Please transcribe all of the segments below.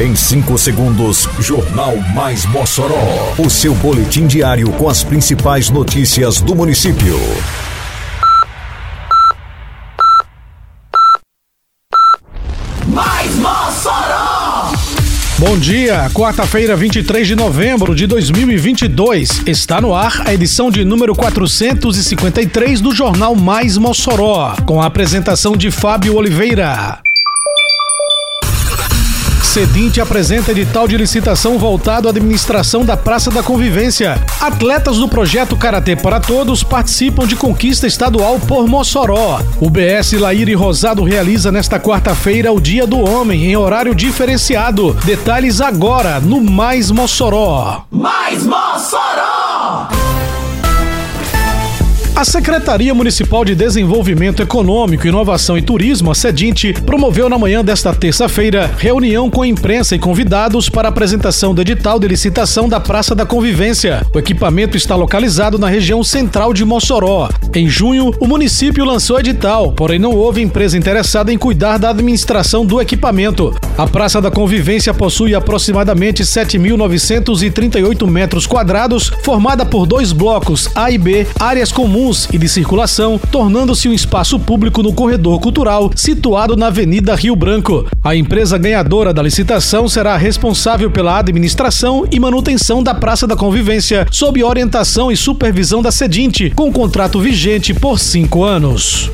Em 5 segundos, Jornal Mais Mossoró. O seu boletim diário com as principais notícias do município. Mais Mossoró! Bom dia, quarta-feira, 23 de novembro de 2022. Está no ar a edição de número 453 do Jornal Mais Mossoró, com a apresentação de Fábio Oliveira. Cedinte apresenta edital de licitação voltado à administração da Praça da Convivência. Atletas do projeto Karatê para Todos participam de conquista estadual por Mossoró. O BS Laíre Rosado realiza nesta quarta-feira o Dia do Homem em horário diferenciado. Detalhes agora no Mais Mossoró. Mais Mossoró! A Secretaria Municipal de Desenvolvimento Econômico, Inovação e Turismo, a SEDINTE, promoveu na manhã desta terça-feira reunião com a imprensa e convidados para apresentação do edital de licitação da Praça da Convivência. O equipamento está localizado na região central de Mossoró. Em junho, o município lançou edital, porém não houve empresa interessada em cuidar da administração do equipamento. A Praça da Convivência possui aproximadamente 7.938 metros quadrados, formada por dois blocos A e B, áreas comuns e de circulação, tornando-se um espaço público no corredor cultural situado na Avenida Rio Branco. A empresa ganhadora da licitação será responsável pela administração e manutenção da Praça da Convivência, sob orientação e supervisão da Sedinte, com contrato vigente por cinco anos.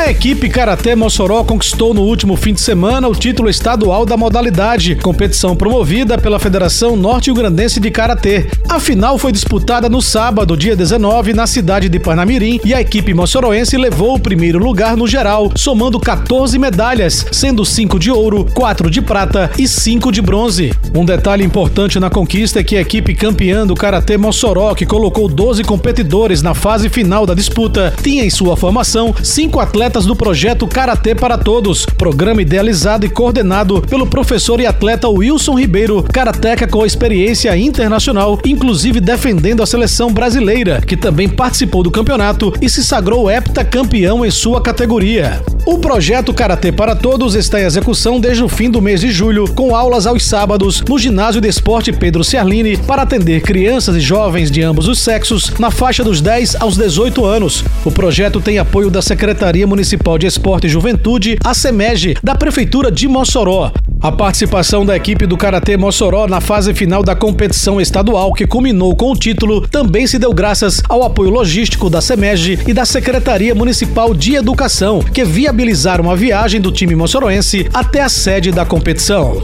A equipe Karatê Mossoró conquistou no último fim de semana o título estadual da modalidade, competição promovida pela Federação Norte-Grandense de Karatê. A final foi disputada no sábado, dia 19, na cidade de Parnamirim, e a equipe moçoroense levou o primeiro lugar no geral, somando 14 medalhas, sendo 5 de ouro, 4 de prata e 5 de bronze. Um detalhe importante na conquista é que a equipe campeã do Karatê Mossoró, que colocou 12 competidores na fase final da disputa, tinha em sua formação 5 atletas atletas do projeto Karatê para Todos, programa idealizado e coordenado pelo professor e atleta Wilson Ribeiro, karateca com experiência internacional, inclusive defendendo a seleção brasileira, que também participou do campeonato e se sagrou heptacampeão em sua categoria. O projeto Karatê para Todos está em execução desde o fim do mês de julho, com aulas aos sábados no Ginásio de Esporte Pedro Ciarline para atender crianças e jovens de ambos os sexos na faixa dos 10 aos 18 anos. O projeto tem apoio da Secretaria Municipal de Esporte e Juventude, a SEMEG, da Prefeitura de Mossoró. A participação da equipe do Karatê Mossoró na fase final da competição estadual, que culminou com o título, também se deu graças ao apoio logístico da SEMEG e da Secretaria Municipal de Educação, que viabilizaram a viagem do time moçoroense até a sede da competição.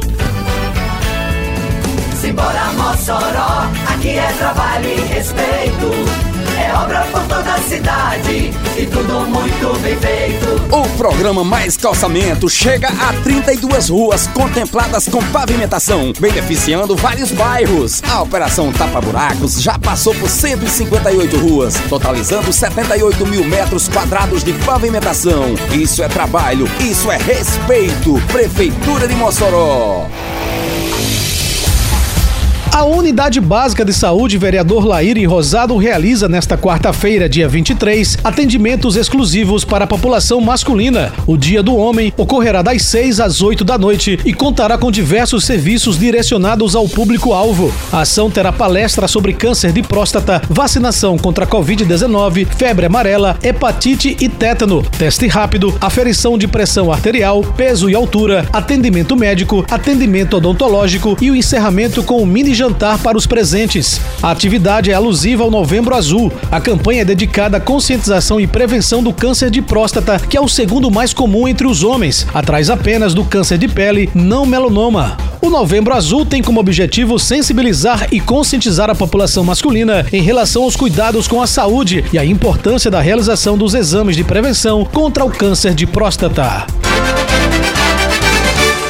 Simbora Mossoró, aqui é trabalho e respeito. Cidade e tudo muito bem feito. O programa Mais Calçamento chega a 32 ruas contempladas com pavimentação, beneficiando vários bairros. A operação Tapa Buracos já passou por 158 ruas, totalizando 78 mil metros quadrados de pavimentação. Isso é trabalho, isso é respeito. Prefeitura de Mossoró. A Unidade Básica de Saúde Vereador Laíre Rosado realiza nesta quarta-feira, dia 23, atendimentos exclusivos para a população masculina. O Dia do Homem ocorrerá das 6 às 8 da noite e contará com diversos serviços direcionados ao público-alvo. A ação terá palestra sobre câncer de próstata, vacinação contra a Covid-19, febre amarela, hepatite e tétano, teste rápido, aferição de pressão arterial, peso e altura, atendimento médico, atendimento odontológico e o encerramento com o mini jantar para os presentes. A atividade é alusiva ao Novembro Azul. A campanha é dedicada à conscientização e prevenção do câncer de próstata, que é o segundo mais comum entre os homens, atrás apenas do câncer de pele não melanoma. O Novembro Azul tem como objetivo sensibilizar e conscientizar a população masculina em relação aos cuidados com a saúde e a importância da realização dos exames de prevenção contra o câncer de próstata.